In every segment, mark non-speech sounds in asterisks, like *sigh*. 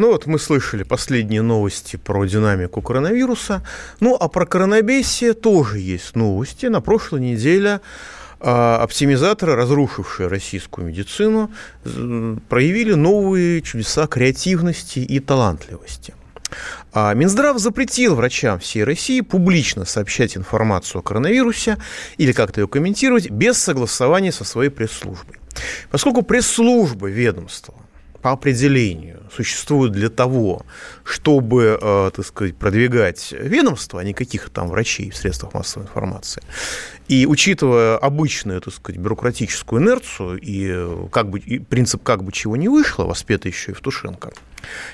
Ну вот мы слышали последние новости про динамику коронавируса. Ну а про коронабесие тоже есть новости. На прошлой неделе а, оптимизаторы, разрушившие российскую медицину, проявили новые чудеса креативности и талантливости. А Минздрав запретил врачам всей России публично сообщать информацию о коронавирусе или как-то ее комментировать без согласования со своей пресс-службой. Поскольку пресс-служба ведомства по определению существует для того, чтобы, э, так сказать, продвигать ведомство, а не каких-то там врачей в средствах массовой информации. И учитывая обычную, так сказать, бюрократическую инерцию и, э, как бы, и принцип «как бы чего не вышло», воспетый еще Евтушенко,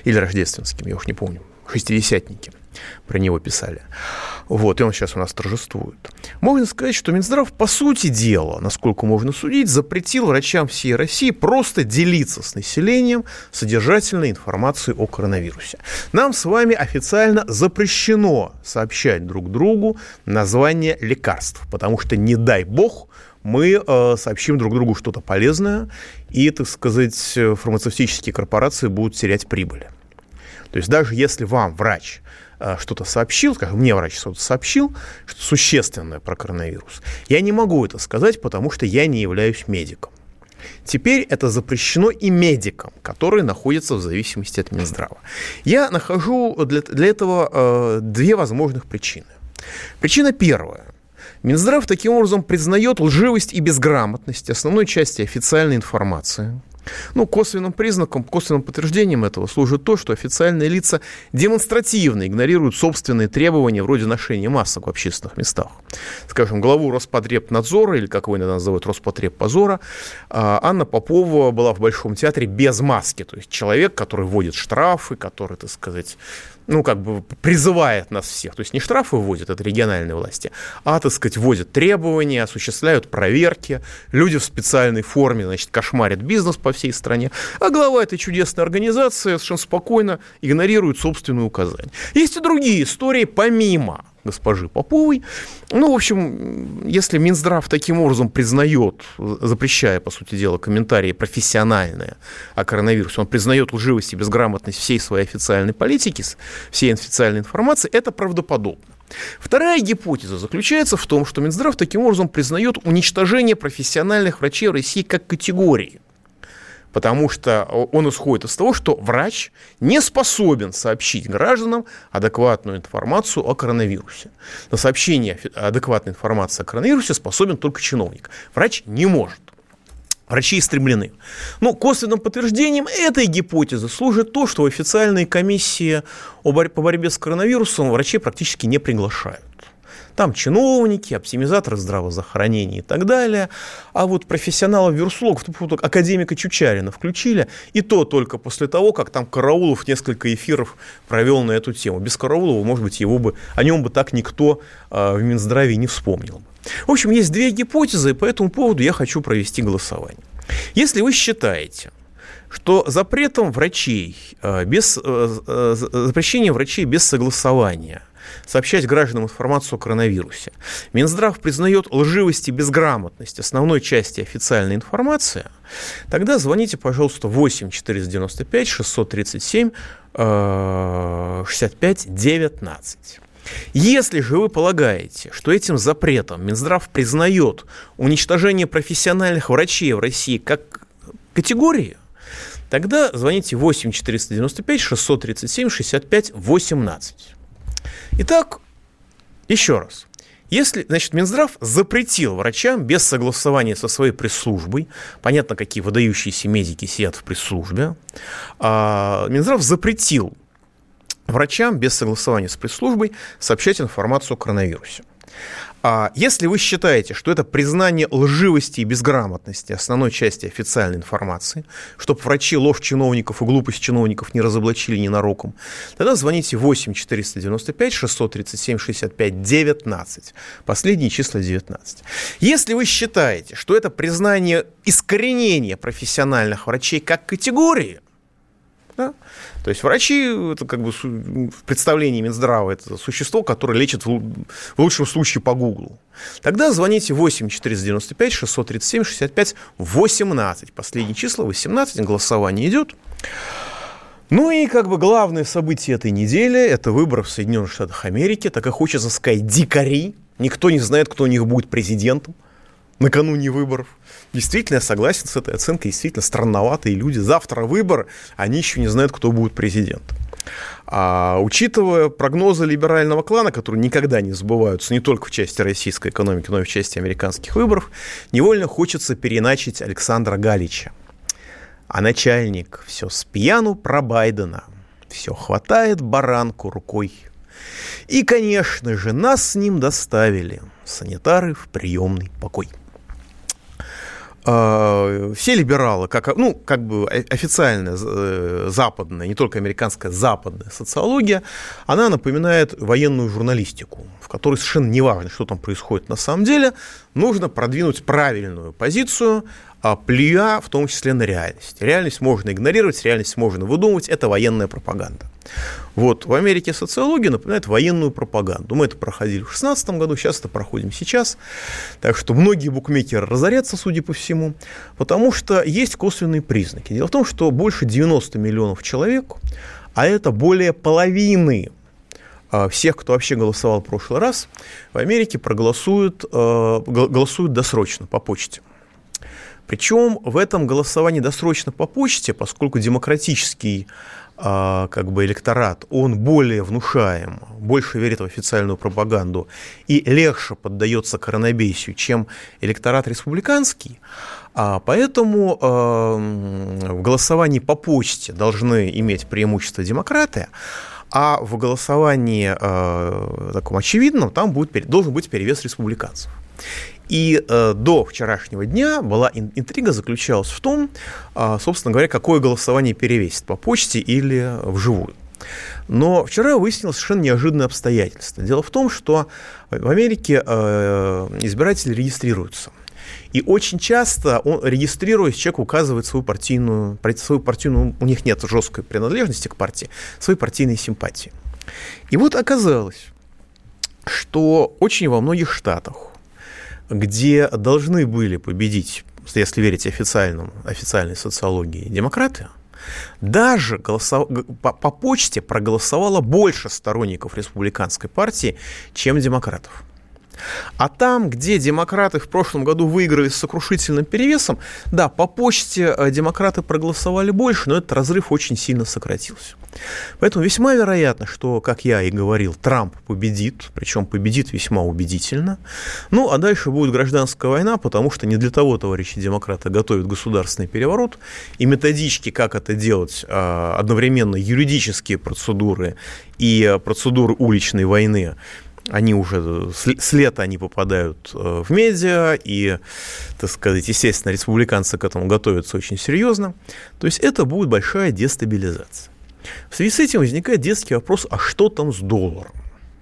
или Рождественским, я уж не помню, шестидесятники про него писали. Вот, и он сейчас у нас торжествует. Можно сказать, что Минздрав, по сути дела, насколько можно судить, запретил врачам всей России просто делиться с населением содержательной информацией о коронавирусе. Нам с вами официально запрещено сообщать друг другу название лекарств, потому что, не дай бог, мы э, сообщим друг другу что-то полезное, и, так сказать, фармацевтические корпорации будут терять прибыль. То есть даже если вам врач э, что-то сообщил, скажем, мне врач что-то сообщил, что существенное про коронавирус, я не могу это сказать, потому что я не являюсь медиком. Теперь это запрещено и медикам, которые находятся в зависимости от Минздрава. Я нахожу для, для этого э, две возможных причины. Причина первая. Минздрав таким образом признает лживость и безграмотность основной части официальной информации – ну, косвенным признаком, косвенным подтверждением этого служит то, что официальные лица демонстративно игнорируют собственные требования вроде ношения масок в общественных местах. Скажем, главу Роспотребнадзора, или как его иногда называют Роспотребпозора, а, Анна Попова была в Большом театре без маски. То есть человек, который вводит штрафы, который, так сказать, ну, как бы призывает нас всех. То есть не штрафы вводят, это региональные власти, а, так сказать, вводят требования, осуществляют проверки. Люди в специальной форме, значит, кошмарят бизнес по всей стране. А глава этой чудесной организации совершенно спокойно игнорирует собственные указания. Есть и другие истории, помимо госпожи Поповой. Ну, в общем, если Минздрав таким образом признает, запрещая, по сути дела, комментарии профессиональные о коронавирусе, он признает лживость и безграмотность всей своей официальной политики, всей официальной информации, это правдоподобно. Вторая гипотеза заключается в том, что Минздрав таким образом признает уничтожение профессиональных врачей в России как категории потому что он исходит из того, что врач не способен сообщить гражданам адекватную информацию о коронавирусе. На сообщение адекватной информации о коронавирусе способен только чиновник. Врач не может. Врачи истреблены. Но косвенным подтверждением этой гипотезы служит то, что в официальные комиссии по борьбе с коронавирусом врачи практически не приглашают. Там чиновники, оптимизаторы здравоохранения и так далее. А вот профессионалов-вирусологов, академика Чучарина включили, и то только после того, как там Караулов несколько эфиров провел на эту тему. Без Караулова, может быть, его бы, о нем бы так никто э, в Минздраве не вспомнил. В общем, есть две гипотезы, и по этому поводу я хочу провести голосование. Если вы считаете, что запретом врачей э, без э, запрещение врачей без согласования – сообщать гражданам информацию о коронавирусе. Минздрав признает лживость и безграмотность основной части официальной информации, тогда звоните, пожалуйста, 8 495 637 65 19. Если же вы полагаете, что этим запретом Минздрав признает уничтожение профессиональных врачей в России как категории, тогда звоните 8 495 637 65 18. Итак, еще раз. Если, значит, Минздрав запретил врачам без согласования со своей пресс-службой, понятно, какие выдающиеся медики сидят в пресс-службе, а Минздрав запретил врачам без согласования с пресс-службой сообщать информацию о коронавирусе. А если вы считаете, что это признание лживости и безграмотности основной части официальной информации, чтобы врачи ложь чиновников и глупость чиновников не разоблачили ненароком, тогда звоните 8 495 637 65 19. Последние числа 19. Если вы считаете, что это признание искоренения профессиональных врачей как категории, да? То есть врачи, это как бы в представлении Минздрава, это существо, которое лечит в лучшем случае по Гуглу. Тогда звоните 8 495 637 65 18. Последние числа 18, голосование идет. Ну и как бы главное событие этой недели – это выборы в Соединенных Штатах Америки. Так и хочется сказать, дикари. Никто не знает, кто у них будет президентом накануне выборов. Действительно, я согласен с этой оценкой. Действительно, странноватые люди. Завтра выбор, они еще не знают, кто будет президентом. А учитывая прогнозы либерального клана, которые никогда не сбываются не только в части российской экономики, но и в части американских выборов, невольно хочется переначить Александра Галича. А начальник все с пьяну про Байдена. Все хватает баранку рукой. И, конечно же, нас с ним доставили санитары в приемный покой. А, все либералы, как, ну, как бы официальная э, западная, не только американская, западная социология, она напоминает военную журналистику, в которой совершенно не важно, что там происходит на самом деле, нужно продвинуть правильную позицию, плюя в том числе на реальность. Реальность можно игнорировать, реальность можно выдумывать, это военная пропаганда. Вот в Америке социология напоминает военную пропаганду. Мы это проходили в 2016 году, сейчас это проходим сейчас. Так что многие букмекеры разорятся, судя по всему, потому что есть косвенные признаки. Дело в том, что больше 90 миллионов человек, а это более половины а, всех, кто вообще голосовал в прошлый раз, в Америке проголосуют, а, голосуют досрочно по почте. Причем в этом голосовании досрочно по почте, поскольку демократический а, как бы электорат, он более внушаем, больше верит в официальную пропаганду и легче поддается коронабесию, чем электорат республиканский. А поэтому э, в голосовании по почте должны иметь преимущество демократы, а в голосовании э, таком очевидном там будет, должен быть перевес республиканцев. И э, до вчерашнего дня была интрига заключалась в том, э, собственно говоря, какое голосование перевесит по почте или вживую. Но вчера выяснилось совершенно неожиданное обстоятельство. Дело в том, что в Америке э, избиратели регистрируются. И очень часто, он, регистрируясь, человек указывает свою партийную, свою партийную, у них нет жесткой принадлежности к партии, свои партийные симпатии. И вот оказалось, что очень во многих штатах где должны были победить, если верить официальному, официальной социологии, демократы, даже голосов... по, по почте проголосовало больше сторонников республиканской партии, чем демократов. А там, где демократы в прошлом году выиграли с сокрушительным перевесом, да, по почте э, демократы проголосовали больше, но этот разрыв очень сильно сократился. Поэтому весьма вероятно, что, как я и говорил, Трамп победит, причем победит весьма убедительно. Ну, а дальше будет гражданская война, потому что не для того товарищи демократы готовят государственный переворот, и методички, как это делать, а, одновременно юридические процедуры и процедуры уличной войны, они уже с лета они попадают э, в медиа, и, так сказать, естественно, республиканцы к этому готовятся очень серьезно. То есть это будет большая дестабилизация. В связи с этим возникает детский вопрос, а что там с долларом?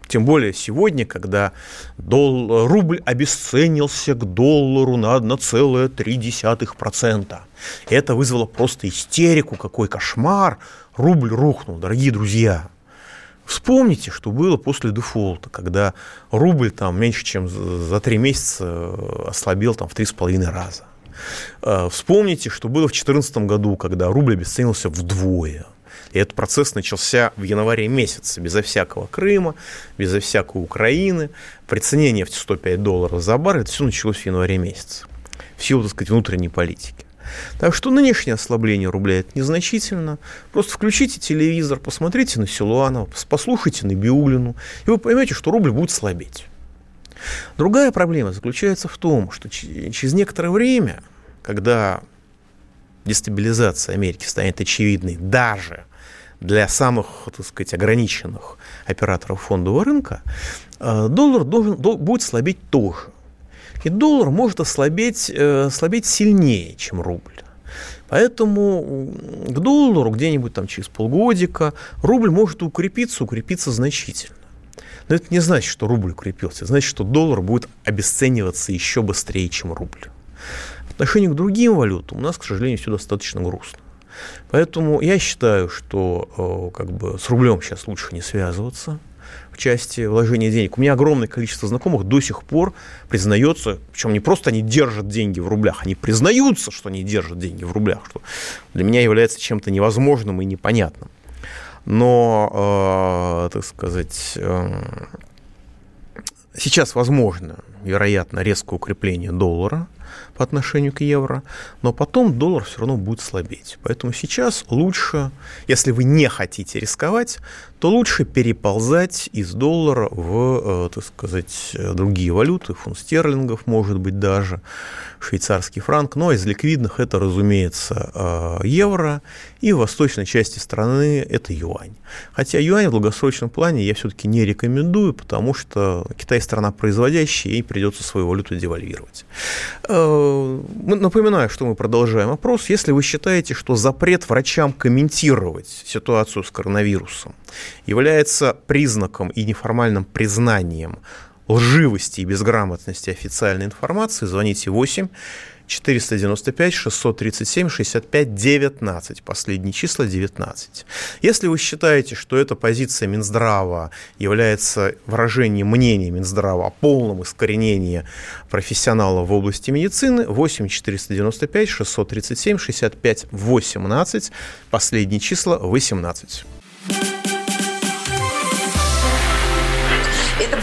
Тем более сегодня, когда дол... рубль обесценился к доллару на 1,3%. Это вызвало просто истерику, какой кошмар. Рубль рухнул, дорогие друзья. Вспомните, что было после дефолта, когда рубль там меньше, чем за три месяца ослабел там в три с половиной раза. Э, вспомните, что было в 2014 году, когда рубль обесценился вдвое. И этот процесс начался в январе месяце, безо всякого Крыма, безо всякой Украины. При цене нефти 105 долларов за бар, это все началось в январе месяце. В силу, так сказать, внутренней политики. Так что нынешнее ослабление рубля это незначительно. Просто включите телевизор, посмотрите на Силуанова, послушайте на Биулину, и вы поймете, что рубль будет слабеть. Другая проблема заключается в том, что через некоторое время, когда дестабилизация Америки станет очевидной даже для самых, так сказать, ограниченных операторов фондового рынка, э, доллар должен, будет слабеть тоже. И доллар может ослабеть, э, слабеть сильнее, чем рубль. Поэтому к доллару где-нибудь там через полгодика рубль может укрепиться, укрепиться значительно. Но это не значит, что рубль укрепился. Это значит, что доллар будет обесцениваться еще быстрее, чем рубль. В отношении к другим валютам у нас, к сожалению, все достаточно грустно. Поэтому я считаю, что э, как бы, с рублем сейчас лучше не связываться в части вложения денег. У меня огромное количество знакомых до сих пор признается, причем не просто они держат деньги в рублях, они признаются, что они держат деньги в рублях, что для меня является чем-то невозможным и непонятным. Но, э, так сказать, э, сейчас возможно, вероятно, резкое укрепление доллара – по отношению к евро, но потом доллар все равно будет слабеть. Поэтому сейчас лучше, если вы не хотите рисковать, то лучше переползать из доллара в, э, так сказать, другие валюты, фунт стерлингов, может быть, даже швейцарский франк. Но из ликвидных это, разумеется, э, евро, и в восточной части страны это юань. Хотя юань в долгосрочном плане я все-таки не рекомендую, потому что Китай страна производящая, и придется свою валюту девальвировать. Э, напоминаю, что мы продолжаем опрос. Если вы считаете, что запрет врачам комментировать ситуацию с коронавирусом является признаком и неформальным признанием лживости и безграмотности официальной информации, звоните 8 495 637 65 19. Последние числа 19. Если вы считаете, что эта позиция Минздрава является выражением мнения Минздрава о полном искоренении профессионалов в области медицины, 8 495 637 65 18. Последние числа 18.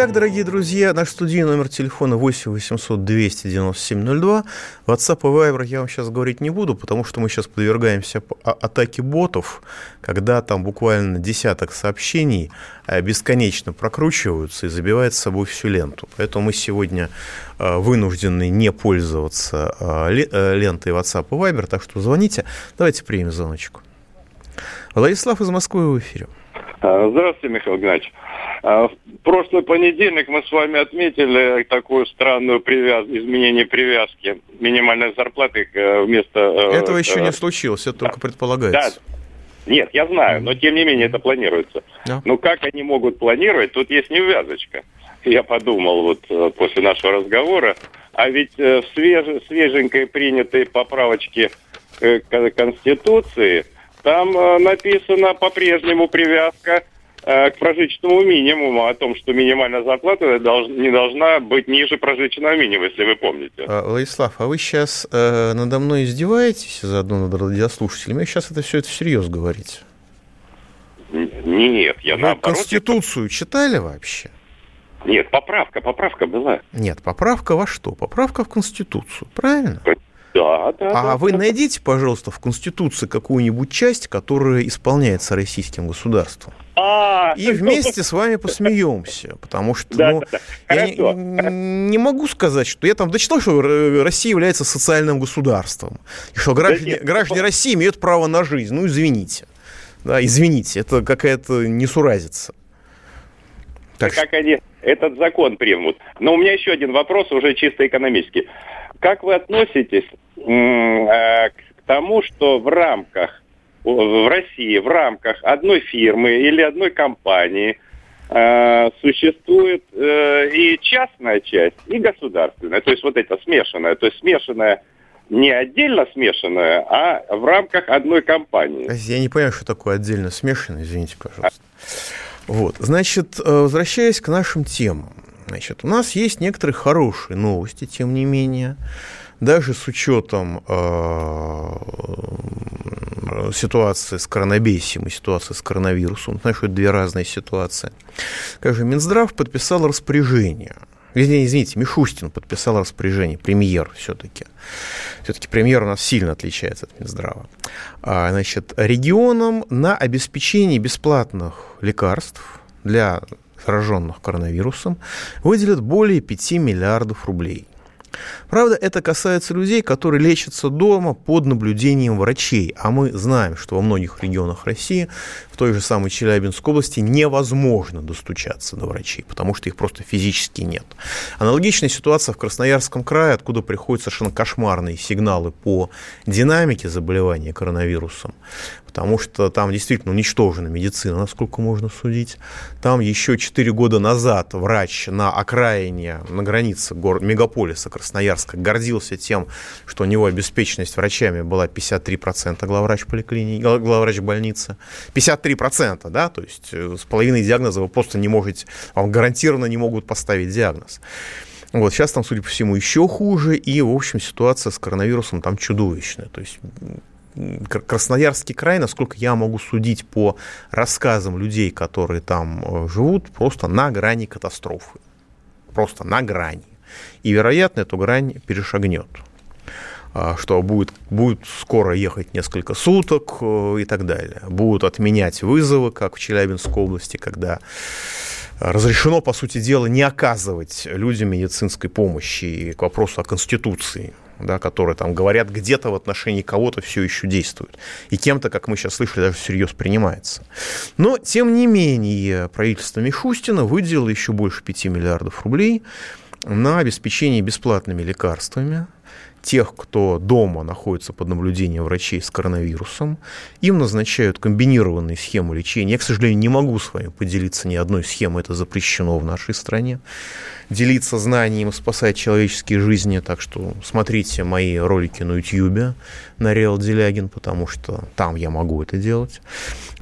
Итак, дорогие друзья, наш студийный номер телефона 8 800 297 02. WhatsApp и Viber я вам сейчас говорить не буду, потому что мы сейчас подвергаемся а, атаке ботов, когда там буквально десяток сообщений э, бесконечно прокручиваются и забивают с собой всю ленту. Поэтому мы сегодня э, вынуждены не пользоваться э, лентой WhatsApp и Viber, так что звоните. Давайте примем звоночку. Владислав из Москвы в эфире. А, здравствуйте, Михаил Геннадьевич. А, в прошлый понедельник мы с вами отметили такую странную привяз... изменение привязки минимальной зарплаты э, вместо... Э, Этого еще не случилось, это да. только предполагается. Да. Нет, я знаю, но тем не менее это планируется. Да. Но как они могут планировать, тут есть неувязочка. Я подумал вот э, после нашего разговора, а ведь в свеж... свеженькой принятой поправочке к Конституции там написано по-прежнему привязка Э, к прожиточному минимуму, о том, что минимальная зарплата не должна быть ниже прожиточного минимума, если вы помните. А, Владислав, а вы сейчас э, надо мной издеваетесь, заодно над радиослушателями? Вы сейчас это все это всерьез говорите? Нет, я вы наоборот... Конституцию читали вообще? Нет, поправка, поправка была. Нет, поправка во что? Поправка в Конституцию, правильно? Да, да. А да, вы да. найдите, пожалуйста, в Конституции какую-нибудь часть, которая исполняется российским государством. А, и вместе *laughs* с вами посмеемся, потому что да, ну, да, да. я не, не могу сказать, что я там дочитал, что Россия является социальным государством, и что граждане, да граждане России имеют право на жизнь. Ну, извините. Да, извините, это какая-то несуразица. Так как они этот закон примут. Но у меня еще один вопрос, уже чисто экономический. Как вы относитесь э, к тому, что в рамках в России в рамках одной фирмы или одной компании э, существует э, и частная часть, и государственная. То есть вот это смешанная. То есть смешанная не отдельно смешанная, а в рамках одной компании. Я не понимаю, что такое отдельно смешанное, извините, пожалуйста. Вот, значит, возвращаясь к нашим темам. Значит, у нас есть некоторые хорошие новости, тем не менее даже с учетом э, ситуации с коронабесием и ситуации с коронавирусом. Знаешь, это две разные ситуации. Как же Минздрав подписал распоряжение – Извините, Мишустин подписал распоряжение, премьер все-таки. Все-таки премьер у нас сильно отличается от Минздрава. А, значит, регионам на обеспечение бесплатных лекарств для зараженных коронавирусом выделят более 5 миллиардов рублей. Правда, это касается людей, которые лечатся дома под наблюдением врачей. А мы знаем, что во многих регионах России, в той же самой Челябинской области, невозможно достучаться до врачей, потому что их просто физически нет. Аналогичная ситуация в Красноярском крае, откуда приходят совершенно кошмарные сигналы по динамике заболевания коронавирусом потому что там действительно уничтожена медицина, насколько можно судить. Там еще 4 года назад врач на окраине, на границе город, мегаполиса Красноярска гордился тем, что у него обеспеченность врачами была 53% главврач поликлиники, главврач больницы. 53%, да, то есть э, с половиной диагноза вы просто не можете, вам гарантированно не могут поставить диагноз. Вот, сейчас там, судя по всему, еще хуже, и, в общем, ситуация с коронавирусом там чудовищная. То есть Красноярский край, насколько я могу судить по рассказам людей, которые там э, живут, просто на грани катастрофы. Просто на грани. И, вероятно, эту грань перешагнет а, что будет, будет скоро ехать несколько суток э, и так далее. Будут отменять вызовы, как в Челябинской области, когда разрешено, по сути дела, не оказывать людям медицинской помощи к вопросу о Конституции да, которые там говорят где-то в отношении кого-то все еще действуют. И кем-то, как мы сейчас слышали, даже всерьез принимается. Но, тем не менее, правительство Мишустина выделило еще больше 5 миллиардов рублей на обеспечение бесплатными лекарствами тех, кто дома находится под наблюдением врачей с коронавирусом. Им назначают комбинированные схемы лечения. Я, к сожалению, не могу с вами поделиться ни одной схемой, это запрещено в нашей стране делиться знанием, спасать человеческие жизни. Так что смотрите мои ролики на YouTube на Реал Делягин, потому что там я могу это делать.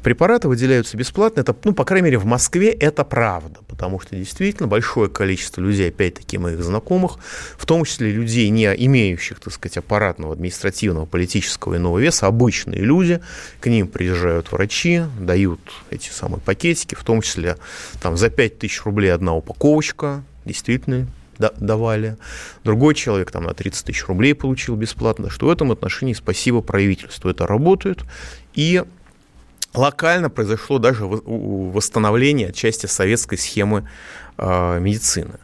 Препараты выделяются бесплатно. Это, ну, по крайней мере, в Москве это правда, потому что действительно большое количество людей, опять-таки моих знакомых, в том числе людей, не имеющих, так сказать, аппаратного, административного, политического иного веса, обычные люди, к ним приезжают врачи, дают эти самые пакетики, в том числе там за 5 тысяч рублей одна упаковочка, действительно давали. Другой человек там на 30 тысяч рублей получил бесплатно. Что в этом отношении спасибо правительству. Это работает. И локально произошло даже восстановление отчасти советской схемы э, медицины.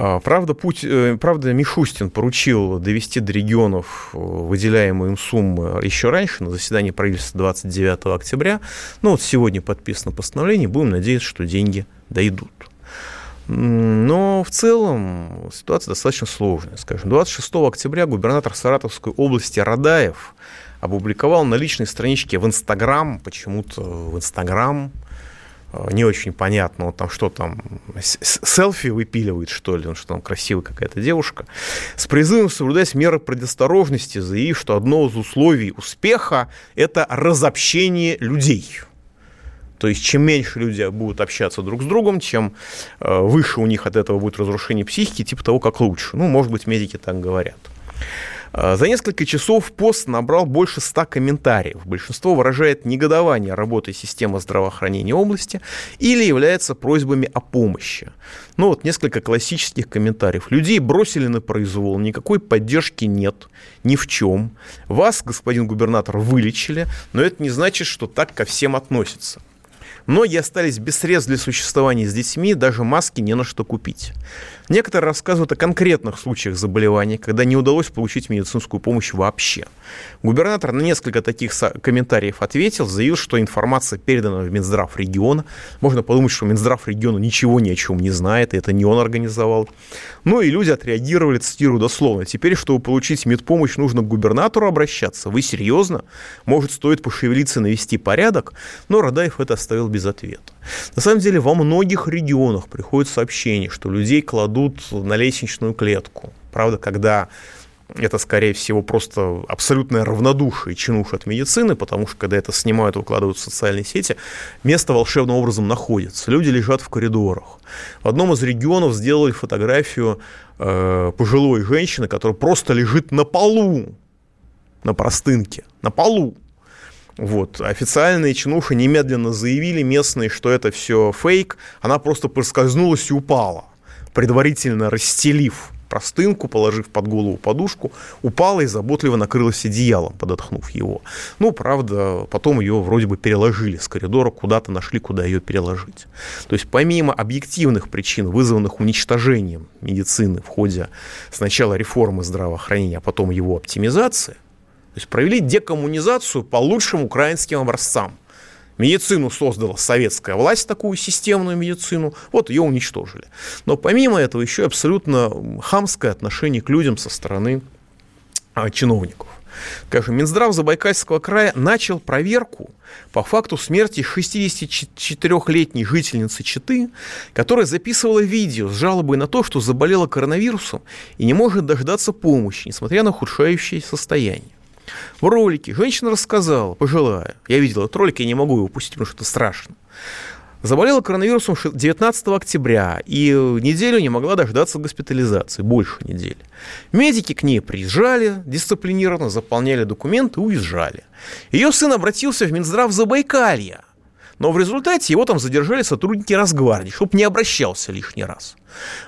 А, правда, путь, э, правда, Мишустин поручил довести до регионов э, выделяемые им суммы еще раньше, на заседании правительства 29 октября. Но вот сегодня подписано постановление, будем надеяться, что деньги дойдут. Но в целом ситуация достаточно сложная. Скажем, 26 октября губернатор Саратовской области Радаев опубликовал на личной страничке в Инстаграм, почему-то в Инстаграм, э, не очень понятно, вот там что там, селфи выпиливает, что ли, он что там красивая какая-то девушка, с призывом соблюдать меры предосторожности, заявив, что одно из условий успеха – это разобщение людей – то есть чем меньше люди будут общаться друг с другом, чем э, выше у них от этого будет разрушение психики, типа того, как лучше. Ну, может быть, медики так говорят. Э, за несколько часов пост набрал больше ста комментариев. Большинство выражает негодование работой системы здравоохранения области или является просьбами о помощи. Ну вот несколько классических комментариев. Людей бросили на произвол, никакой поддержки нет, ни в чем. Вас, господин губернатор, вылечили, но это не значит, что так ко всем относятся. Многие остались без средств для существования с детьми, даже маски не на что купить. Некоторые рассказывают о конкретных случаях заболевания, когда не удалось получить медицинскую помощь вообще. Губернатор на несколько таких комментариев ответил, заявил, что информация передана в Минздрав региона. Можно подумать, что Минздрав региона ничего ни о чем не знает, и это не он организовал. Ну и люди отреагировали, цитирую дословно. Теперь, чтобы получить медпомощь, нужно к губернатору обращаться. Вы серьезно? Может, стоит пошевелиться, навести порядок? Но Радаев это оставил без ответа. На самом деле, во многих регионах приходят сообщения, что людей кладут кладут на лестничную клетку. Правда, когда это, скорее всего, просто абсолютное равнодушие чинуш от медицины, потому что, когда это снимают и выкладывают в социальные сети, место волшебным образом находится. Люди лежат в коридорах. В одном из регионов сделали фотографию э, пожилой женщины, которая просто лежит на полу, на простынке, на полу. Вот. Официальные чинуши немедленно заявили местные, что это все фейк. Она просто проскользнулась и упала, предварительно расстелив простынку, положив под голову подушку, упала и заботливо накрылась одеялом, подотхнув его. Ну, правда, потом ее вроде бы переложили с коридора, куда-то нашли, куда ее переложить. То есть помимо объективных причин, вызванных уничтожением медицины в ходе сначала реформы здравоохранения, а потом его оптимизации, то есть провели декоммунизацию по лучшим украинским образцам – Медицину создала советская власть, такую системную медицину, вот ее уничтожили. Но помимо этого еще абсолютно хамское отношение к людям со стороны а, чиновников. Скажем, Минздрав Забайкальского края начал проверку по факту смерти 64-летней жительницы Читы, которая записывала видео с жалобой на то, что заболела коронавирусом и не может дождаться помощи, несмотря на ухудшающееся состояние. В ролике женщина рассказала, пожилая, я видел этот ролик, я не могу его упустить, потому что это страшно. Заболела коронавирусом 19 октября и неделю не могла дождаться госпитализации, больше недели. Медики к ней приезжали, дисциплинированно заполняли документы, уезжали. Ее сын обратился в Минздрав Забайкалья, но в результате его там задержали сотрудники Росгвардии, чтобы не обращался лишний раз.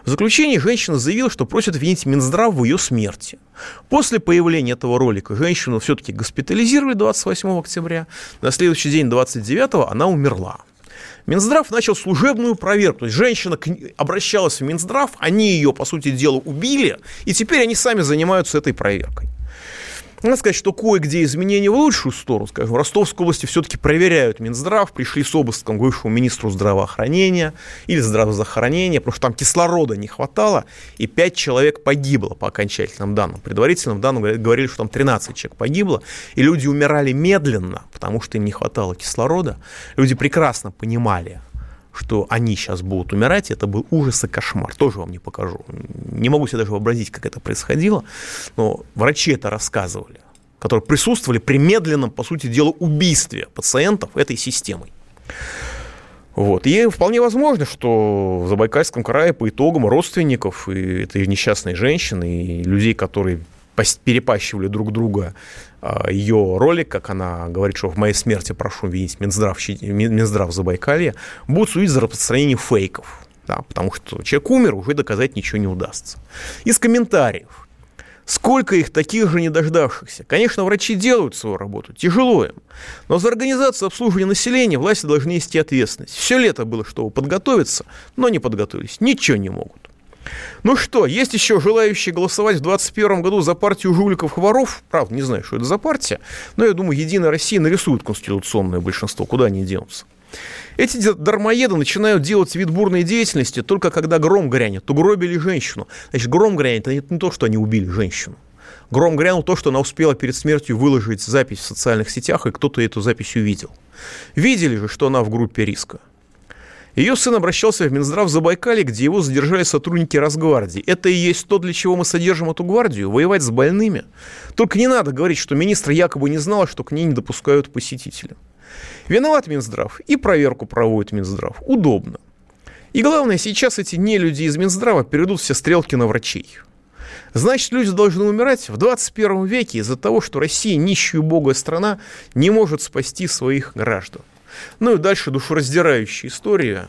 В заключении женщина заявила, что просит обвинить Минздрав в ее смерти. После появления этого ролика женщину все-таки госпитализировали 28 октября. На следующий день, 29 она умерла. Минздрав начал служебную проверку. То есть женщина обращалась в Минздрав, они ее, по сути дела, убили, и теперь они сами занимаются этой проверкой. Надо сказать, что кое-где изменения в лучшую сторону. Скажем, в Ростовской области все-таки проверяют Минздрав, пришли с обыском к бывшему министру здравоохранения или здравоохранения, потому что там кислорода не хватало, и 5 человек погибло по окончательным данным. Предварительным данным говорили, что там 13 человек погибло, и люди умирали медленно, потому что им не хватало кислорода. Люди прекрасно понимали, что они сейчас будут умирать, это был ужас и кошмар. Тоже вам не покажу. Не могу себе даже вообразить, как это происходило, но врачи это рассказывали, которые присутствовали при медленном, по сути дела, убийстве пациентов этой системой. Вот. И вполне возможно, что в Забайкальском крае по итогам родственников и этой несчастной женщины, и людей, которые перепащивали друг друга ее ролик, как она говорит, что в моей смерти прошу винить Минздрав, Минздрав Забайкалья, будут судить за распространение фейков. Да, потому что человек умер, уже доказать ничего не удастся. Из комментариев. Сколько их таких же не дождавшихся? Конечно, врачи делают свою работу, тяжело им. Но за организацию обслуживания населения власти должны нести ответственность. Все лето было, чтобы подготовиться, но не подготовились, ничего не могут. Ну что, есть еще желающие голосовать в 2021 году за партию жуликов-воров? Правда, не знаю, что это за партия, но я думаю, Единая Россия нарисует конституционное большинство. Куда они денутся? Эти дармоеды начинают делать вид бурной деятельности только когда гром грянет. Угробили женщину. Значит, гром грянет, это не то, что они убили женщину. Гром грянул то, что она успела перед смертью выложить запись в социальных сетях, и кто-то эту запись увидел. Видели же, что она в группе риска. Ее сын обращался в Минздрав Забайкалье, где его задержали сотрудники Росгвардии. Это и есть то, для чего мы содержим эту гвардию, воевать с больными. Только не надо говорить, что министр якобы не знал, что к ней не допускают посетителя. Виноват Минздрав, и проверку проводит Минздрав. Удобно. И главное, сейчас эти не люди из Минздрава перейдут все стрелки на врачей. Значит, люди должны умирать в 21 веке из-за того, что Россия, нищая убогая страна, не может спасти своих граждан. Ну и дальше душераздирающая история.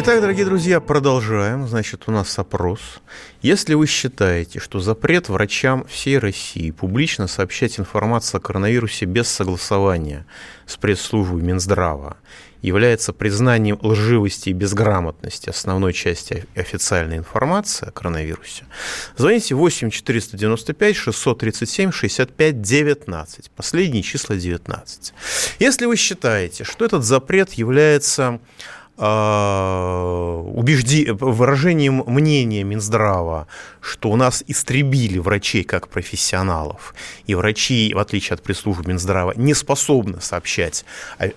Итак, дорогие друзья, продолжаем. Значит, у нас опрос. Если вы считаете, что запрет врачам всей России публично сообщать информацию о коронавирусе без согласования с пресс-службой Минздрава является признанием лживости и безграмотности основной части официальной информации о коронавирусе, звоните 8 495 637 65 19. Последние числа 19. Если вы считаете, что этот запрет является убежди... выражением мнения Минздрава, что у нас истребили врачей как профессионалов, и врачи, в отличие от пресс-службы Минздрава, не способны сообщать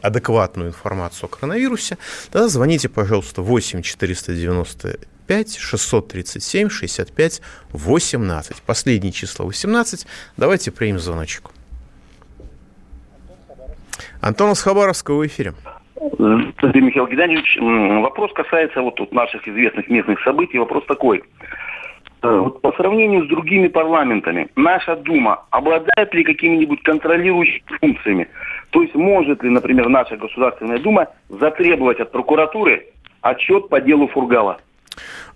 адекватную информацию о коронавирусе, тогда звоните, пожалуйста, 8 495 637 65 18. Последнее число 18. Давайте примем звоночек. Антон из в эфире. Здравствуйте, Михаил Геннадьевич. Вопрос касается вот наших известных местных событий. Вопрос такой. Э, вот по сравнению с другими парламентами, наша Дума обладает ли какими-нибудь контролирующими функциями? То есть может ли, например, наша Государственная Дума затребовать от прокуратуры отчет по делу Фургала?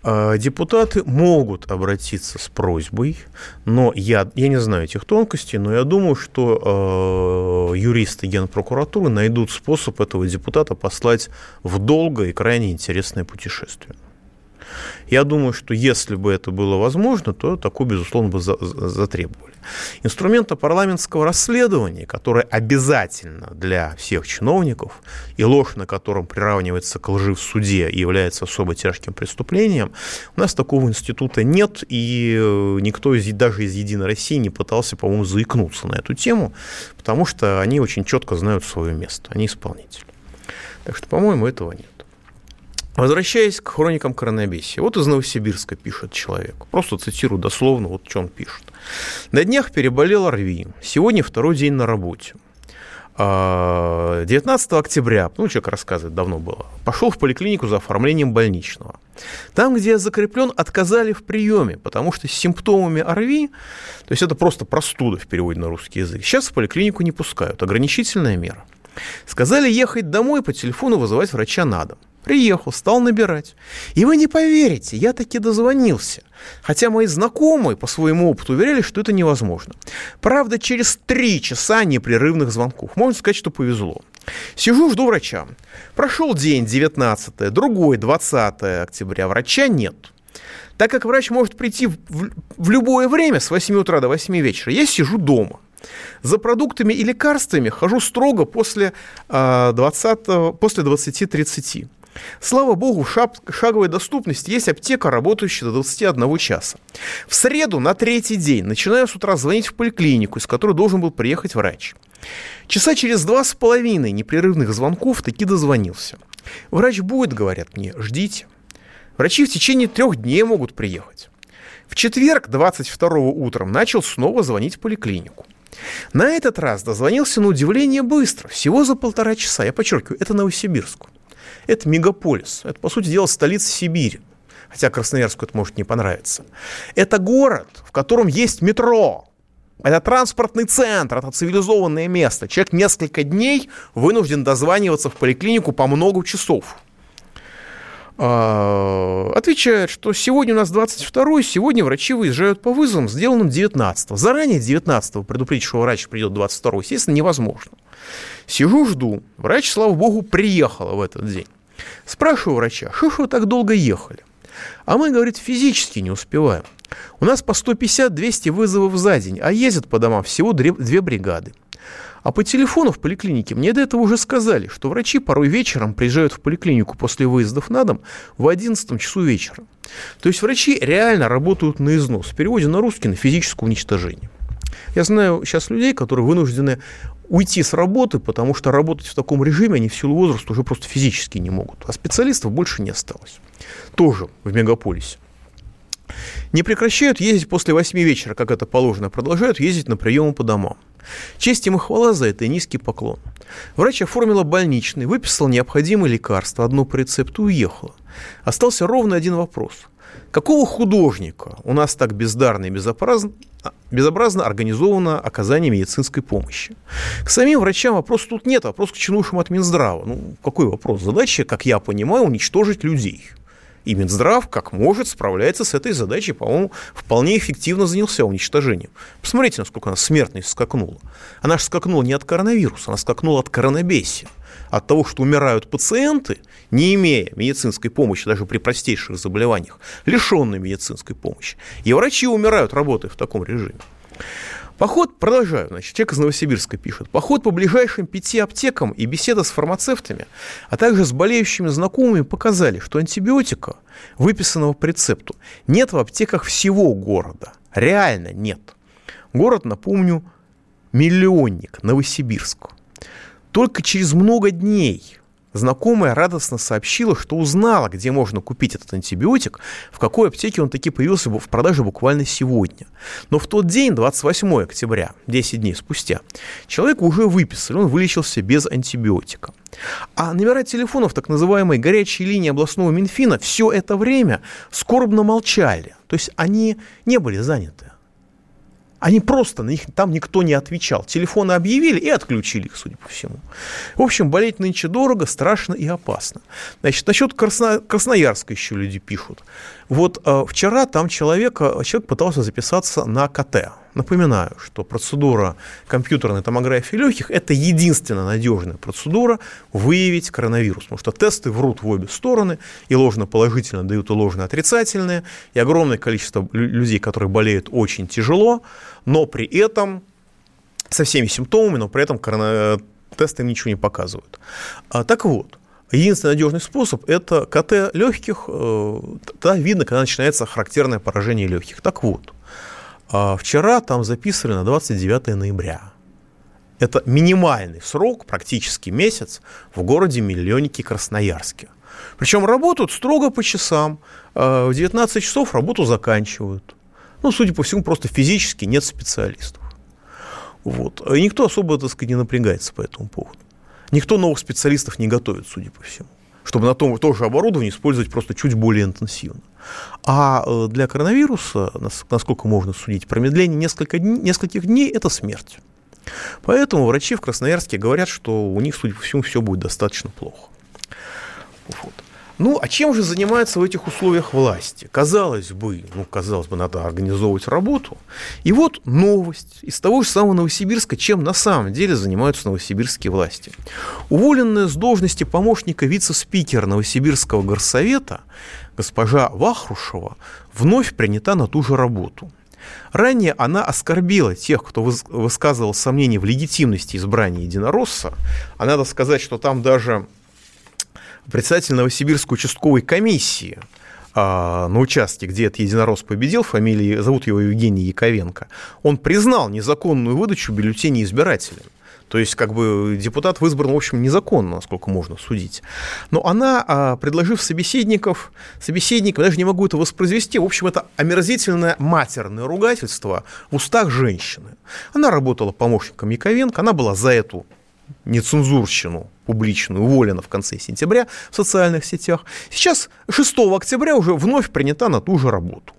А, депутаты могут обратиться с просьбой, но я, я не знаю этих тонкостей, но я думаю, что э, юристы Генпрокуратуры найдут способ этого депутата послать в долгое и крайне интересное путешествие. Я думаю, что если бы это было возможно, то такое, безусловно, бы затребовали. Инструмента парламентского расследования, которое обязательно для всех чиновников, и ложь на котором приравнивается к лжи в суде и является особо тяжким преступлением, у нас такого института нет, и э, никто из, даже из «Единой России» не пытался, по-моему, заикнуться на эту тему, потому что они очень четко знают свое место, они исполнители. Так что, по-моему, этого нет. Возвращаясь к хроникам коронабесия. Вот из Новосибирска пишет человек. Просто цитирую дословно, вот что он пишет. На днях переболел ОРВИ. Сегодня второй день на работе. 19 а, октября, ну, человек рассказывает, давно было, пошел в поликлинику за оформлением больничного. Там, где я закреплен, отказали в приеме, потому что с симптомами ОРВИ, то есть это просто простуда в переводе на русский язык, сейчас в поликлинику не пускают, ограничительная мера. Сказали ехать домой по телефону вызывать врача на дом. Приехал, стал набирать. И вы не поверите, я таки дозвонился. Хотя мои знакомые по своему опыту уверяли, что это невозможно. Правда, через три часа непрерывных звонков. Можно сказать, что повезло. Сижу, жду врача. Прошел день, 19 другой, 20 октября. Врача нет. Так как врач может прийти в, в любое время с 8 утра до 8 вечера, я сижу дома. За продуктами и лекарствами хожу строго после, 20, а, после 20-30. Слава богу, в шаговой доступности есть аптека, работающая до 21 часа. В среду на третий день начинаю с утра звонить в поликлинику, из которой должен был приехать врач. Часа через два с половиной непрерывных звонков таки дозвонился. Врач будет, говорят мне, ждите. Врачи в течение трех дней могут приехать. В четверг, 22 утром, начал снова звонить в поликлинику. На этот раз дозвонился на удивление быстро, всего за полтора часа. Я подчеркиваю, это Новосибирску. Это мегаполис. Это, по сути дела, столица Сибири. Хотя Красноярску это может не понравиться. Это город, в котором есть метро. Это транспортный центр, это цивилизованное место. Человек несколько дней вынужден дозваниваться в поликлинику по много часов. А, отвечает, что сегодня у нас 22 сегодня врачи выезжают по вызовам, сделанным 19 Заранее 19 предупредить, что врач придет 22 естественно, невозможно. Сижу, жду. Врач, слава богу, приехала в этот день. Спрашиваю врача, что ж вы так долго ехали? А мы, говорит, физически не успеваем. У нас по 150-200 вызовов за день, а ездят по домам всего две бригады. А по телефону в поликлинике мне до этого уже сказали, что врачи порой вечером приезжают в поликлинику после выездов на дом в 11 часу вечера. То есть врачи реально работают на износ. В переводе на русский на физическое уничтожение. Я знаю сейчас людей, которые вынуждены уйти с работы, потому что работать в таком режиме они в силу возраста уже просто физически не могут. А специалистов больше не осталось. Тоже в мегаполисе. Не прекращают ездить после 8 вечера, как это положено, продолжают ездить на приемы по домам. Честь им и хвала за это и низкий поклон. Врач оформила больничный, выписал необходимые лекарства, одно по рецепту уехала. Остался ровно один вопрос. Какого художника у нас так бездарно и безобразно, безобразно организовано оказание медицинской помощи? К самим врачам вопрос тут нет, вопрос к чинувшим от Минздрава. Ну, какой вопрос? Задача, как я понимаю, уничтожить людей. И Минздрав, как может, справляется с этой задачей, по-моему, вполне эффективно занялся уничтожением. Посмотрите, насколько она смертность скакнула. Она же скакнула не от коронавируса, она скакнула от коронабесия. От того, что умирают пациенты, не имея медицинской помощи даже при простейших заболеваниях, лишенные медицинской помощи. И врачи умирают, работая в таком режиме. Поход, продолжаю, значит, человек из Новосибирска пишет. Поход по ближайшим пяти аптекам и беседа с фармацевтами, а также с болеющими знакомыми показали, что антибиотика, выписанного по рецепту, нет в аптеках всего города. Реально нет. Город, напомню, миллионник, Новосибирск. Только через много дней Знакомая радостно сообщила, что узнала, где можно купить этот антибиотик, в какой аптеке он таки появился в продаже буквально сегодня. Но в тот день, 28 октября, 10 дней спустя, человек уже выписали, он вылечился без антибиотика. А номера телефонов так называемой горячей линии областного Минфина все это время скорбно молчали. То есть они не были заняты. Они просто на них там никто не отвечал. Телефоны объявили и отключили их, судя по всему. В общем, болеть нынче дорого, страшно и опасно. Значит, насчет Красно... Красноярска еще люди пишут. Вот э, вчера там человек, человек пытался записаться на КТ. Напоминаю, что процедура компьютерной томографии легких – это единственная надежная процедура выявить коронавирус, потому что тесты врут в обе стороны, и ложно-положительно дают и ложно-отрицательные, и огромное количество людей, которые болеют очень тяжело, но при этом со всеми симптомами, но при этом тесты им ничего не показывают. А, так вот, Единственный надежный способ – это КТ легких. Э, тогда видно, когда начинается характерное поражение легких. Так вот, а вчера там записывали на 29 ноября. Это минимальный срок, практически месяц, в городе-миллионнике Красноярске. Причем работают строго по часам. А в 19 часов работу заканчивают. Ну, судя по всему, просто физически нет специалистов. Вот. И никто особо, так сказать, не напрягается по этому поводу. Никто новых специалистов не готовит, судя по всему чтобы на том то же оборудование использовать просто чуть более интенсивно. А э, для коронавируса, насколько можно судить, промедление несколько дней, нескольких дней – это смерть. Поэтому врачи в Красноярске говорят, что у них, судя по всему, все будет достаточно плохо. Вот. Ну, а чем же занимается в этих условиях власти? Казалось бы, ну, казалось бы, надо организовывать работу. И вот новость из того же самого Новосибирска, чем на самом деле занимаются новосибирские власти. Уволенная с должности помощника вице-спикера Новосибирского горсовета госпожа Вахрушева вновь принята на ту же работу. Ранее она оскорбила тех, кто высказывал сомнения в легитимности избрания единоросса. А надо сказать, что там даже председатель Новосибирской участковой комиссии а, на участке, где этот единорос победил, фамилии, зовут его Евгений Яковенко, он признал незаконную выдачу бюллетеней избирателям. То есть, как бы депутат выбран, в общем, незаконно, насколько можно судить. Но она, а, предложив собеседников, собеседникам, даже не могу это воспроизвести, в общем, это омерзительное матерное ругательство в устах женщины. Она работала помощником Яковенко, она была за эту нецензурщину публичную уволена в конце сентября в социальных сетях. Сейчас 6 октября уже вновь принята на ту же работу.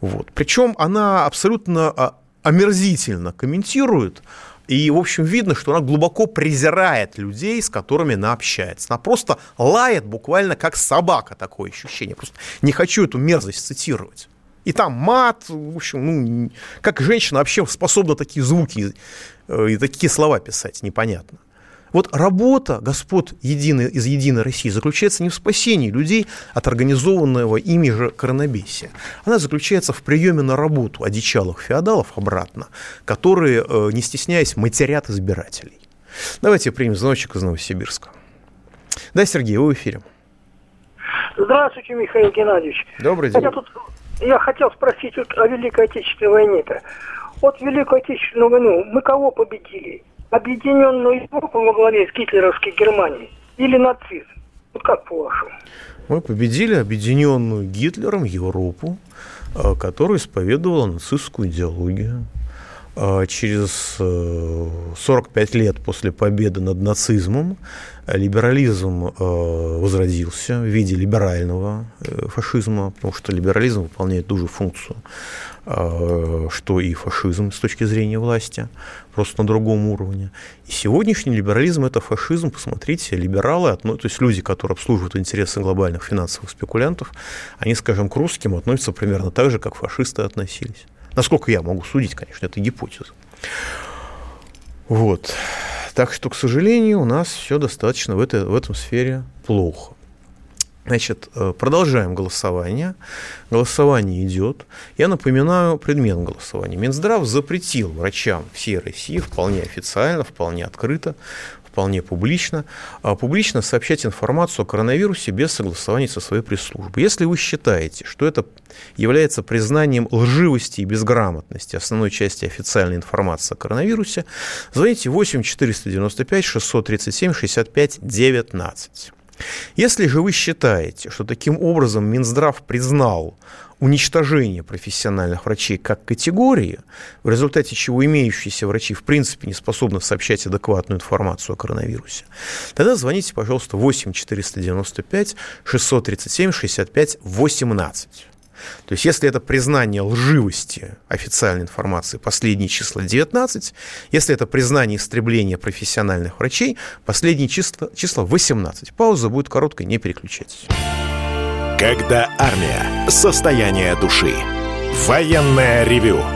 Вот. Причем она абсолютно а, омерзительно комментирует, и, в общем, видно, что она глубоко презирает людей, с которыми она общается. Она просто лает буквально как собака, такое ощущение. Просто не хочу эту мерзость цитировать. И там мат, в общем, ну, как женщина вообще способна такие звуки и такие слова писать, непонятно. Вот работа господ единой, из «Единой России» заключается не в спасении людей от организованного ими же коронабесия. Она заключается в приеме на работу одичалых феодалов обратно, которые, э, не стесняясь, матерят избирателей. Давайте примем звоночек из Новосибирска. Да, Сергей, вы в эфире. Здравствуйте, Михаил Геннадьевич. Добрый день. Я, тут, я хотел спросить вот о Великой Отечественной войне-то. Вот Великую Отечественную войну мы кого победили? объединенную Европу во главе с гитлеровской Германией или нацизм? Вот как по-вашему? Мы победили объединенную Гитлером Европу, э, которая исповедовала нацистскую идеологию. а, через 45 э, лет после победы над нацизмом либерализм э, возродился в виде либерального э, фашизма, потому что либерализм выполняет ту же функцию, что и фашизм с точки зрения власти, просто на другом уровне. И сегодняшний либерализм – это фашизм. Посмотрите, либералы, то есть люди, которые обслуживают интересы глобальных финансовых спекулянтов, они, скажем, к русским относятся примерно так же, как фашисты относились. Насколько я могу судить, конечно, это гипотеза. Вот. Так что, к сожалению, у нас все достаточно в, этой, в этом сфере плохо. Значит, э, продолжаем голосование. Голосование идет. Я напоминаю предмет голосования. Минздрав запретил врачам всей России вполне официально, вполне открыто вполне публично, а публично сообщать информацию о коронавирусе без согласования со своей пресс-службой. Если вы считаете, что это является признанием лживости и безграмотности основной части официальной информации о коронавирусе, звоните 8 495 637 65 19. Если же вы считаете, что таким образом Минздрав признал уничтожение профессиональных врачей как категории, в результате чего имеющиеся врачи в принципе не способны сообщать адекватную информацию о коронавирусе, тогда звоните, пожалуйста, 8 495 637 65 18. То есть, если это признание лживости официальной информации, последние числа 19, если это признание истребления профессиональных врачей, последние числа, числа 18. Пауза будет короткой, не переключайтесь. Когда армия. Состояние души. Военное ревю.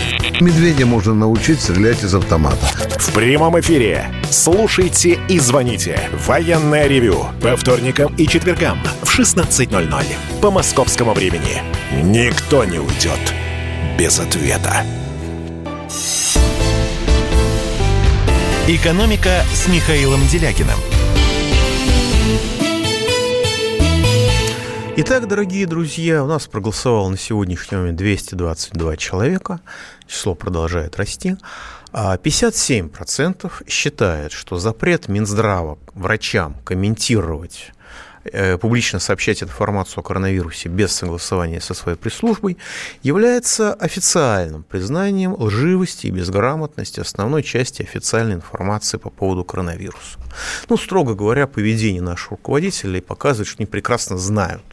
Медведя можно научить стрелять из автомата. В прямом эфире. Слушайте и звоните. Военное ревю. По вторникам и четвергам в 16.00 по московскому времени. Никто не уйдет без ответа. «Экономика» с Михаилом Делякиным. Итак, дорогие друзья, у нас проголосовало на сегодняшний момент 222 человека. Число продолжает расти. 57% а считает, что запрет Минздрава врачам комментировать публично сообщать информацию о коронавирусе без согласования со своей пресс-службой является официальным признанием лживости и безграмотности основной части официальной информации по поводу коронавируса. Ну, строго говоря, поведение наших руководителей показывает, что они прекрасно знают,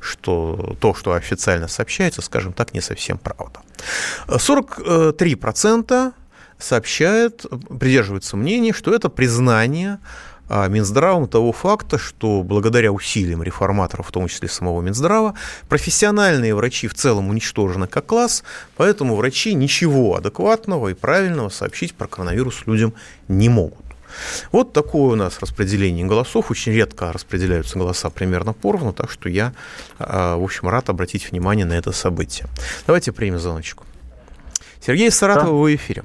что то, что официально сообщается, скажем так, не совсем правда. 43% сообщают, придерживаются мнения, что это признание Минздравом того факта, что благодаря усилиям реформаторов, в том числе самого Минздрава, профессиональные врачи в целом уничтожены как класс, поэтому врачи ничего адекватного и правильного сообщить про коронавирус людям не могут. Вот такое у нас распределение голосов. Очень редко распределяются голоса примерно поровну, так что я, а, в общем, рад обратить внимание на это событие. Давайте примем звоночку. Сергей Саратов, да. вы в эфире.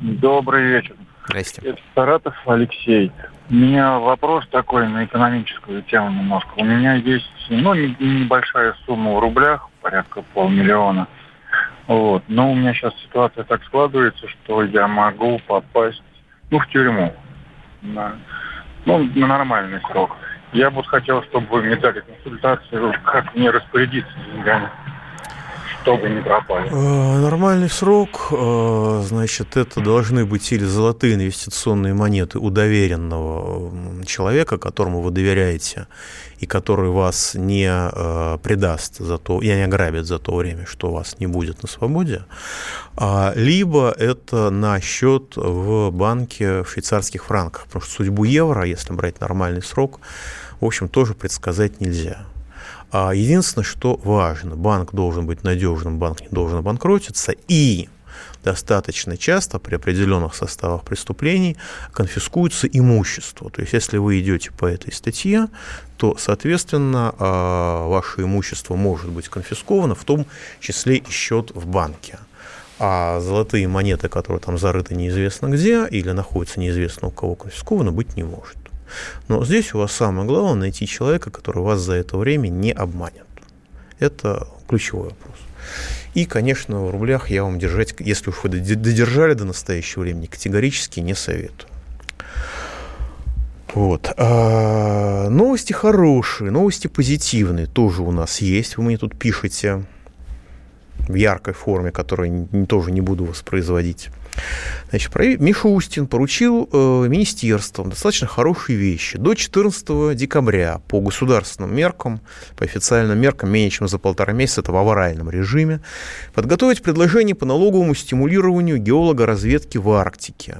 Добрый вечер. Здрасте. Саратов Алексей. У меня вопрос такой на экономическую тему немножко. У меня есть, ну, небольшая сумма в рублях, порядка полмиллиона. Вот. Но у меня сейчас ситуация так складывается, что я могу попасть, ну, в тюрьму. На, ну, на нормальный срок. Я бы хотел, чтобы вы мне дали консультацию, как мне распорядиться деньгами чтобы не пропали. Э, нормальный срок, э, значит, это должны быть или золотые инвестиционные монеты у доверенного человека, которому вы доверяете, и который вас не э, предаст за то, и не ограбит за то время, что вас не будет на свободе, а, либо это на счет в банке в швейцарских франках, потому что судьбу евро, если брать нормальный срок, в общем, тоже предсказать нельзя. А единственное, что важно, банк должен быть надежным, банк не должен обанкротиться, и достаточно часто при определенных составах преступлений конфискуется имущество. То есть, если вы идете по этой статье, то, соответственно, а, ваше имущество может быть конфисковано, в том числе и счет в банке. а золотые монеты, которые там зарыты неизвестно где или находятся неизвестно у кого конфискованы, быть не может. Но здесь у вас самое главное найти человека, который вас за это время не обманет. Это ключевой вопрос. И, конечно, в рублях я вам держать, если уж вы додержали до настоящего времени, категорически не советую. Вот. А, новости хорошие, новости позитивные тоже у нас есть. Вы мне тут пишете в яркой форме, которую тоже не буду воспроизводить. Значит, Мишустин поручил э, министерствам достаточно хорошие вещи. До 14 декабря по государственным меркам, по официальным меркам, менее чем за полтора месяца, это в аварийном режиме, подготовить предложение по налоговому стимулированию геологоразведки в Арктике.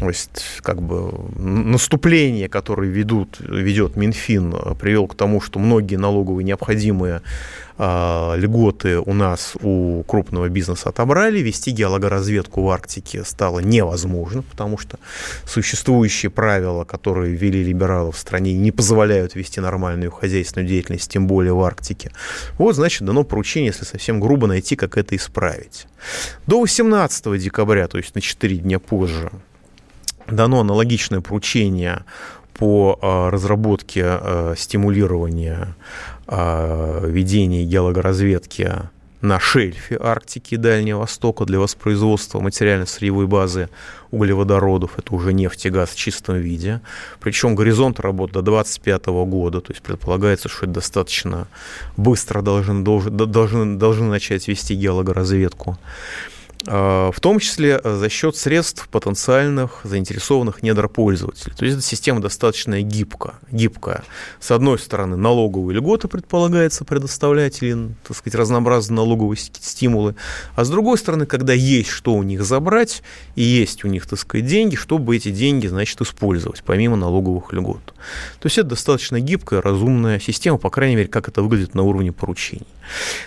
То есть, как бы, наступление, которое ведут, ведет Минфин, привел к тому, что многие налоговые необходимые э, льготы у нас у крупного бизнеса отобрали. Вести геологоразведку в Арктике стало невозможно, потому что существующие правила, которые ввели либералы в стране, не позволяют вести нормальную хозяйственную деятельность, тем более в Арктике. Вот, значит, дано поручение, если совсем грубо, найти, как это исправить. До 18 декабря, то есть на 4 дня позже, дано аналогичное поручение по а, разработке а, стимулирования а, ведения геологоразведки на шельфе Арктики и Дальнего Востока для воспроизводства материально-сырьевой базы углеводородов. Это уже нефть и газ в чистом виде. Причем горизонт работы до 2025 года. То есть предполагается, что это достаточно быстро должен, должен, должен, должны начать вести геологоразведку. А, в том числе э, за счет средств потенциальных заинтересованных недропользователей. То есть эта система достаточно гибкая. гибкая. С одной стороны, налоговые льготы предполагается предоставлять или, так сказать, разнообразные налоговые стимулы, а с другой стороны, когда есть что у них забрать и есть у них, так сказать, деньги, чтобы эти деньги, значит, использовать, помимо налоговых льгот. То есть это достаточно гибкая, разумная система, по крайней мере, как это выглядит на уровне поручений.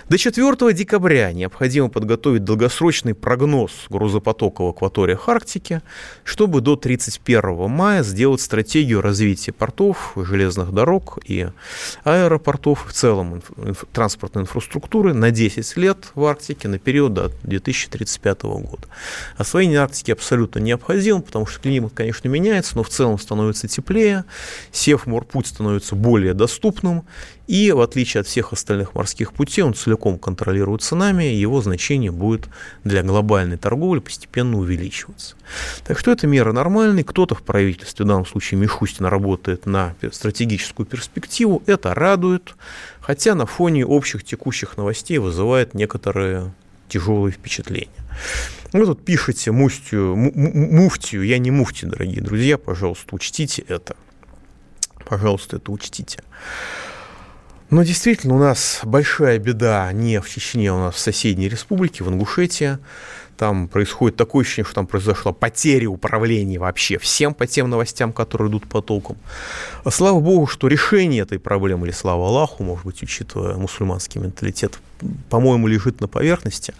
До 4 декабря необходимо подготовить долгосрочный прогноз грузопотока в акваториях Арктики, чтобы до 31 мая сделать стратегию развития портов, железных дорог и аэропортов, в целом транспортной инфраструктуры на 10 лет в Арктике на период до 2035 года. Освоение Арктики абсолютно необходимо, потому что климат, конечно, меняется, но в целом становится теплее, Севморпуть становится более доступным, и в отличие от всех остальных морских путей, он целиком контролируется нами, и его значение будет для глобальной торговли постепенно увеличиваться. Так что эта мера нормальная. Кто-то в правительстве, в данном случае Мишустин, работает на стратегическую перспективу. Это радует, хотя на фоне общих текущих новостей вызывает некоторые тяжелые впечатления. Вы тут пишете муфтию, муфтию, я не муфти, дорогие друзья, пожалуйста, учтите это. Пожалуйста, это учтите. Но действительно у нас большая беда не в Чечне, а у нас в соседней республике, в Ингушетии. Там происходит такое ощущение, что там произошла потеря управления вообще всем по тем новостям, которые идут потоком. А слава богу, что решение этой проблемы, или слава Аллаху, может быть, учитывая мусульманский менталитет, по-моему, лежит на поверхности.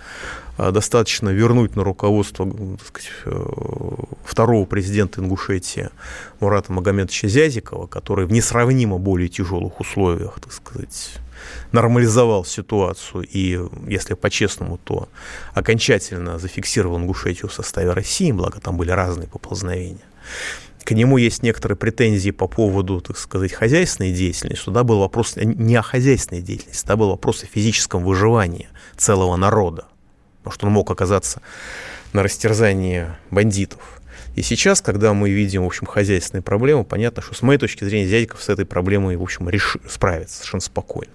А, достаточно вернуть на руководство сказать, э, второго президента Ингушетии Мурата Магомедовича Зязикова, который в несравнимо более тяжелых условиях, так сказать, нормализовал ситуацию и, если по-честному, то окончательно зафиксировал Ингушетию в составе России, благо там были разные поползновения. К нему есть некоторые претензии по поводу, так сказать, хозяйственной деятельности. Туда был вопрос не о хозяйственной деятельности, туда был вопрос о физическом выживании целого народа потому что он мог оказаться на растерзании бандитов. И сейчас, когда мы видим, в общем, хозяйственные проблемы, понятно, что с моей точки зрения Зядиков с этой проблемой, в общем, реш... справится совершенно спокойно.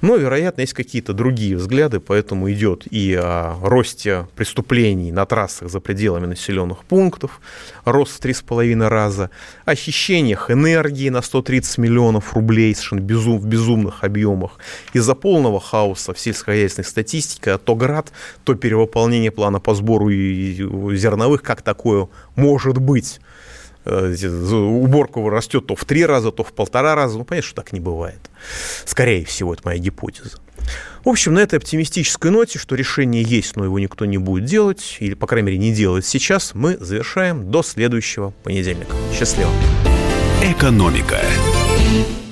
Но, вероятно, есть какие-то другие взгляды, поэтому идет и о росте преступлений на трассах за пределами населенных пунктов, рост в три с половиной раза, о хищениях энергии на 130 миллионов рублей совершенно безум, в безумных объемах, из-за полного хаоса в сельскохозяйственной статистике, то град, то перевыполнение плана по сбору зерновых, как такое может быть уборка растет то в три раза, то в полтора раза. Ну, понятно, что так не бывает. Скорее всего, это моя гипотеза. В общем, на этой оптимистической ноте, что решение есть, но его никто не будет делать, или, по крайней мере, не делает сейчас, мы завершаем до следующего понедельника. Счастливо. Экономика.